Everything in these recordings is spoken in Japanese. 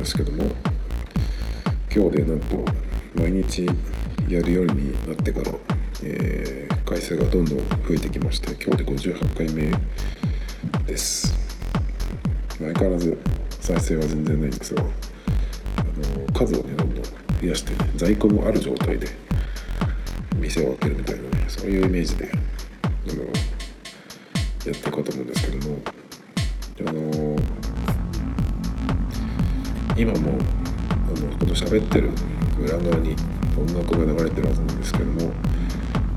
ですけども今日でなんと毎日やるようになってから、えー、回数がどんどん増えてきまして今日で58回目です。相変わらず再生は全然ないんですがあの数をねどんどん増やして、ね、在庫もある状態で店を開けるみたいなねそういうイメージであのやっていこうと思うんですけどもあの今もあのこの喋ってる裏側に音楽が流れてるはずなんですけども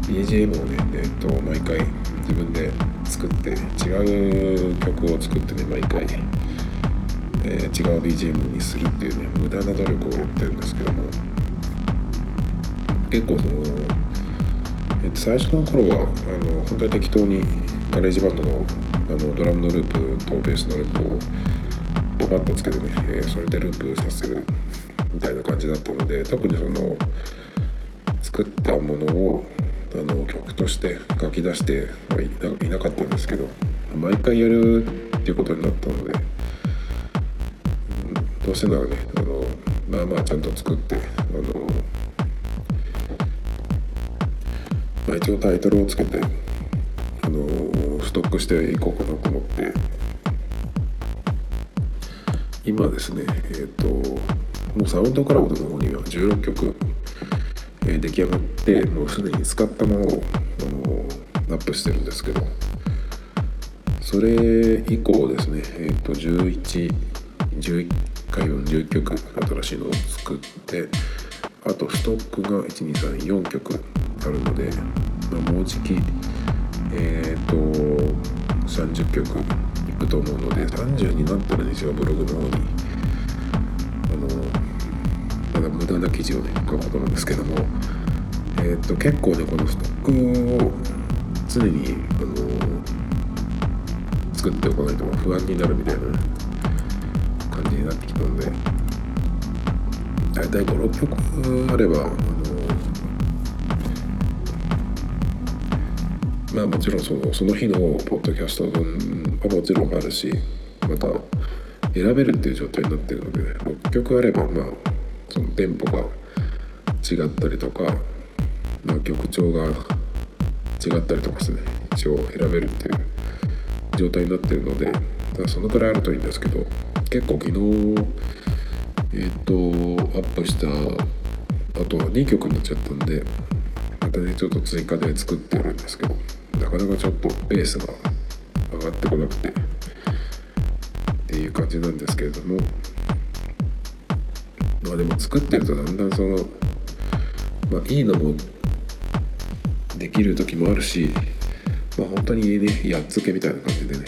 BGM をね、えっと、毎回自分で作って違う曲を作ってね毎回、えー、違う BGM にするっていうね無駄な努力をやってるんですけども結構そのえっと、最初の頃はあの本当に適当にGarageBand のあのドラムのループとベースのループをパッとつけてね、えー、それでループさせるみたいな感じだったので特にその作ったものをあの曲として書き出してはいなかったんですけど毎回やるっていうことになったので、どうせならねあのまあまあちゃんと作ってあのまあ、一応タイトルをつけて、あの、ストックしていこうかなと思って今ですねえっ、ー、ともうサウンドクラウドの方には16曲、えー、出来上がってもうすでに使ったものを、あの、アップしてるんですけどそれ以降ですねえっ、と1111回40曲新しいのを作ってあとストックが1234曲あるので、まあ、もうじきえっ、ー、と30曲くと思うので30になったらですよブログの方にあのまだ無駄な記事をね書くことなんですけどもえっ、と結構ねこのストックを常にあの作っておかないと不安になるみたいな感じになってきたので大体56曲あればまあもちろんそのその日のポッドキャスト分はもちろんあるしまた選べるっていう状態になってるので、6曲あればまあそのテンポが違ったりとか、まあ、曲調が違ったりとかですね一応選べるっていう状態になってるのでそのくらいあるといいんですけど結構昨日えっ、ー、とアップしたあとは2曲になっちゃったんでまたねちょっと追加で作ってるんですけどなかなかちょっとペースが上がってこなくてっていう感じなんですけれどもまあでも作ってるとだんだんそのまあいいのもできる時もあるしまあ本当にねやっつけみたいな感じでね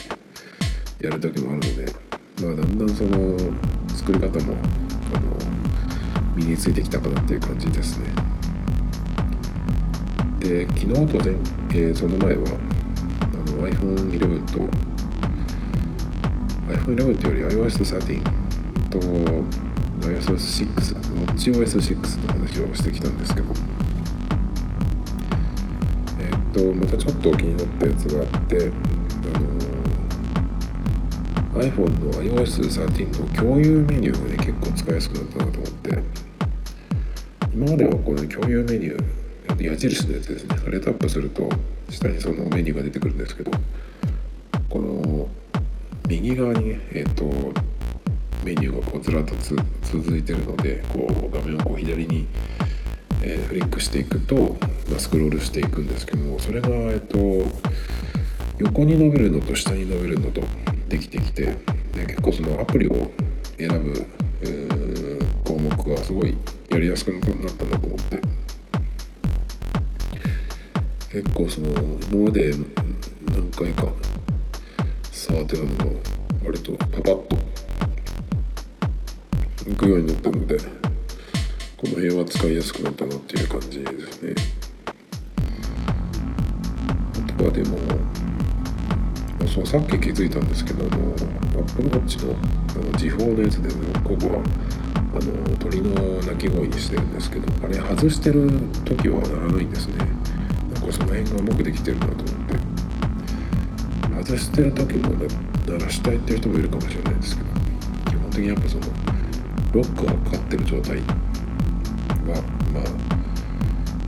やる時もあるのでまあだんだんその作り方もあの身についてきたかなっていう感じですね。で昨日と前、えー、その前はあの iPhone11 と iPhone11 というより iOS13 と iOS6 WatchOS6 の話をしてきたんですけどえっ、とまたちょっと気になったやつがあってあの iPhone の iOS13 の共有メニューがね結構使いやすくなったなと思って今まではこの共有メニュー矢印のやつですねそれタップすると下にそのメニューが出てくるんですけどこの右側にねえっ、ー、とメニューがこうずらっと続いてるのでこう画面をこう左に、えー、フリックしていくと、まあ、スクロールしていくんですけどもそれがえっ、と横に伸びるのと下に伸びるのとできてきてで結構そのアプリを選ぶ項目がすごいやりやすくなったなと思って。結構その今まで何回か触ってたのが割とパパッといくようになったのでこの辺は使いやすくなったなっていう感じですね。あとはでもそうさっき気づいたんですけどあの Apple Watch のあの時報のやつでねここはあの鳥の鳴き声にしてるんですけどあれ外してる時は鳴らないんですね。その辺がうまくできてるなと思って。外してる時も鳴らしたいっていう人もいるかもしれないですけど基本的にやっぱそのロックがかかってる状態がまあ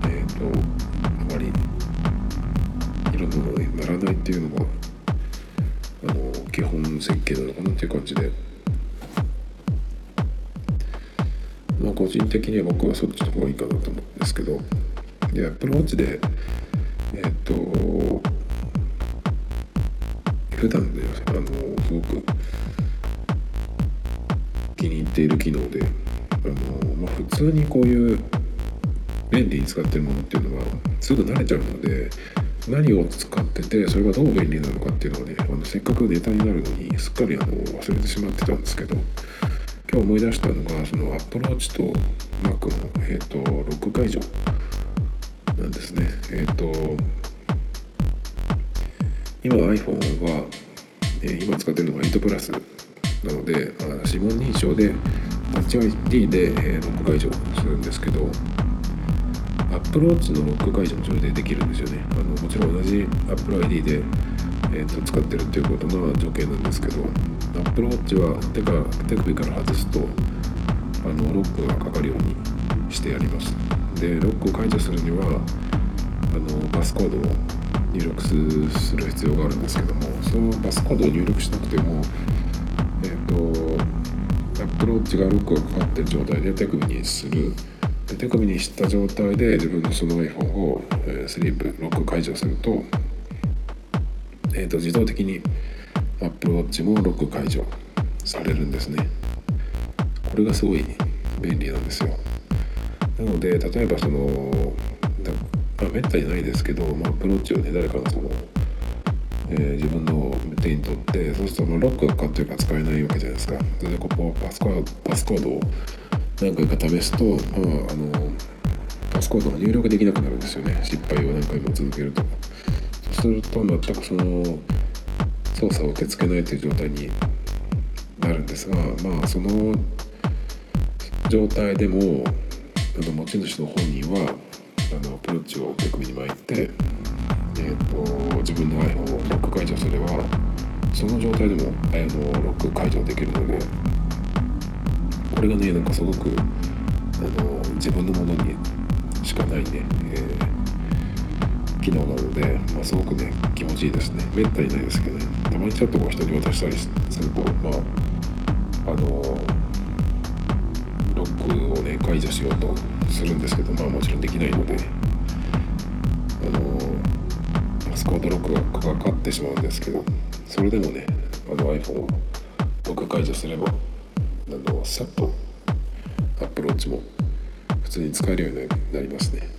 えっ、ー、とあまりいろんなものにならないっていうのがあの基本設計なのかなっていう感じで。まあ個人的には僕はそっちの方がいいかなと思うんですけどでアップルウォッチでえっ、と普段であのすごく気に入っている機能であの、まあ、普通にこういう便利に使ってるものっていうのはすぐ慣れちゃうので何を使っててそれがどう便利なのかっていうのはねあのせっかくネタになるのにすっかりあの忘れてしまってたんですけど今日思い出したのがそのアップローチと Mac の、えーと、ロック解除なんですね。えっ、ー、と今 iPhone は、えー、今使ってるのが8プラスなので指紋認証でタッチ ID で、え、ロック解除するんですけどアップローチのロック解除もそれでできるんですよね。あのもちろん同じ Apple ID で、えーと、使ってるっていうことの条件なんですけど Apple Watch は手か手首から外すとあのロックがかかるようにしてやります。でロックを解除するにはあのパスコードを入力する必要があるんですけどもそのパスコードを入力しなくてもえっ、ー、とアップローチがロックがかかってる状態で手首にする。で手首にした状態で自分のその iPhone を、え、スリープロック解除すると,、えーと、自動的に Apple Watch もロック解除されるんですね。これがすごい便利なんですよ。なので例えばそのまあ、めったにないですけど、まあ、アプローチをね誰かがその、えー、自分の手に取ってそうするとまあロックがかかってるか使えないわけじゃないですか。それでここパスコードパスコードを何回か試すと、まあ、あのパスコードが入力できなくなるんですよね。失敗を何回も続けると。そうすると全くその操作を受け付けないという状態になるんですがまあその状態でもあの持ち主の本人はあのアプローチを手首に巻いて、えーと、自分の iPhone をロック解除すればその状態でもあのロック解除できるのでこれがねなんかすごくあの自分のものにしかないね、えー、機能なので、まあ、すごくね気持ちいいですね。めったにないですけどね。たまにちょっとこう人に渡したりするとまああのね解除しようとするんですけどまあもちろんできないのであのパスコードロックがかかってしまうんですけどそれでもねあの iPhone をロック解除すればあのさっとアップローチも普通に使えるようになりますね。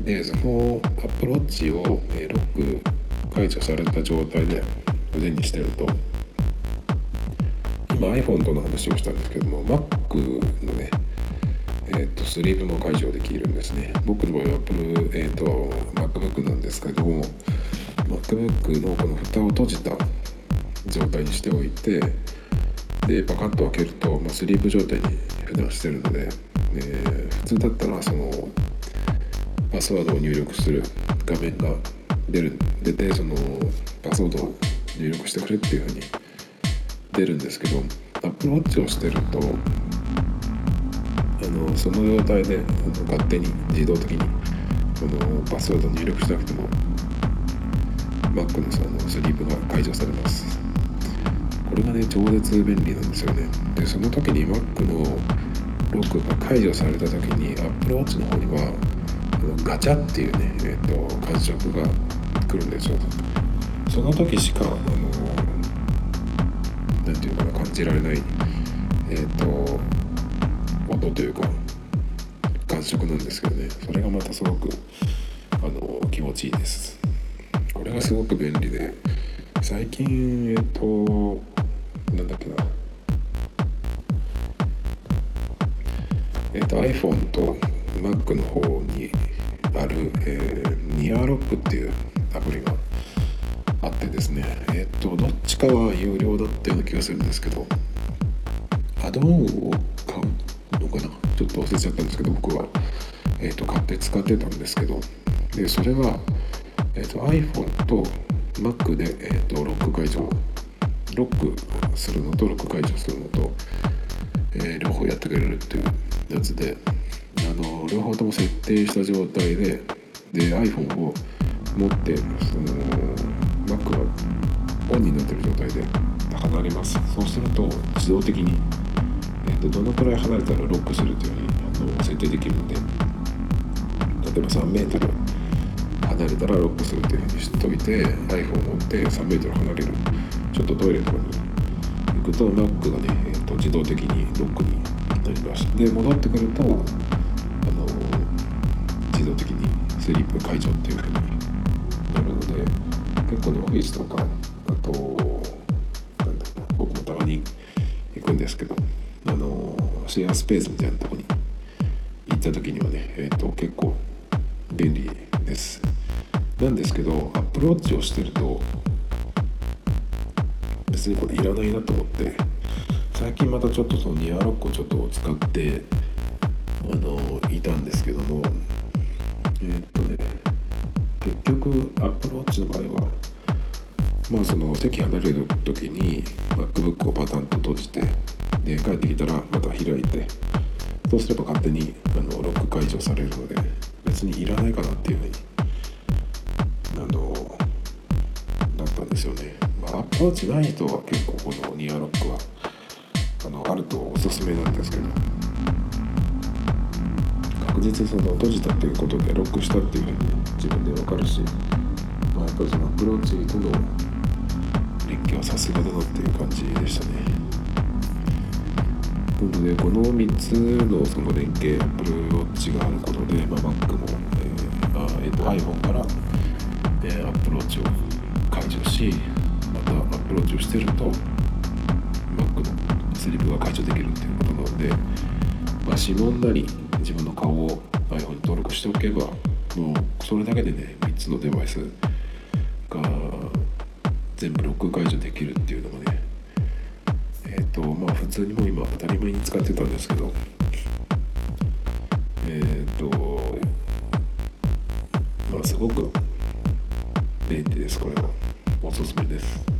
でそのアップローチを、ロック解除された状態で腕にしてると今 iPhone との話をしたんですけども Mac のねえーと、スリープも解除できるんですね。僕の場合は Apple、えーと、MacBook なんですけども MacBook のこの蓋を閉じた状態にしておいてでパカッと開けると、まあ、スリープ状態に普段してるので、えー、普通だったらそのパスワードを入力する画面が出る出てそのパスワードを入力してくれっていうふうに出るんですけど Apple Watch をしてるとあのその状態で勝手に自動的にそのパスワード入力しなくても Mac のそのスリープが解除されます。これがね超絶便利なんですよね。でその時に Mac のロックが解除された時に Apple Watch の方にはあのガチャっていうね、えーと、感触が来るんですよ。その時しかあの何て言うかな感じられないえっ、ー、と音というか感触なんですけどね。それがまたすごくあの気持ちいいです。これがすごく便利で最近えっ、となんだっけな。えっ、と iPhone と Mac の方にある、えー、ニアロックっていうアプリがあってですねえっ、とどっちかは有料だったような気がするんですけどアドオンを買うのかな？ちょっと忘れちゃったんですけど僕は、えーと、買って使ってたんですけどでそれは、えーと、iPhone と Mac で、えーと、ロック解除ロックするのとロック解除するのと、えー、両方やってくれるっていうやつであの両方とも設定した状態でで iPhone を持ってその Mac がオンになってる状態で。離れます。そうすると自動的に、えーと、どのくらい離れたらロックするというふうにあの設定できるので。例えば3メートル離れたらロックするというふうにしといて iPhone を持って3メートル離れる。ちょっとトイレとかに行くと Mac がね、えーと、自動的にロックになります。で戻ってくるとあの自動的にスリープ解除っていうふうに結構ねオフィスとかあとなんだ僕もたまに行くんですけどあのシェアスペースみたいなとこに行った時にはね、えーと、結構便利です。なんですけどアプローチをしてると別にこれいらないなと思って最近またちょっとそのニアロックをちょっと使ってあのいたんですけどもえ、っと結局アップローチの場合はまあその席離れる時に MacBook をパタンと閉じてで帰ってきたらまた開いてそうすれば勝手にあのロック解除されるので別にいらないかなっていうふうにあのなったんですよね、まあ、アプローチない人は結構このニアロックはあのあるとおすすめなんですけど確実にその閉じたっていうことでロックしたっていうふうに自分で分かるし、まあ、やっぱりそのアプローチとの連携はさすがだなっていう感じでしたね。なのでこの3つのその連携 Apple Watch があることで、まあ、Mac も、えーあえー、と iPhone から、えー、Apple Watch を解除しまた Apple Watch をしてると Mac のスリープが解除できるっていうことなので、まあ、指紋なり自分の顔を iPhone に登録しておけばそれだけでね3つのデバイスが全部ロック解除できるっていうのがねえっ、ー、とまあ普通にも今当たり前に使ってたんですけどえっ、ー、とまあすごく便利ですこれは。おすすめです。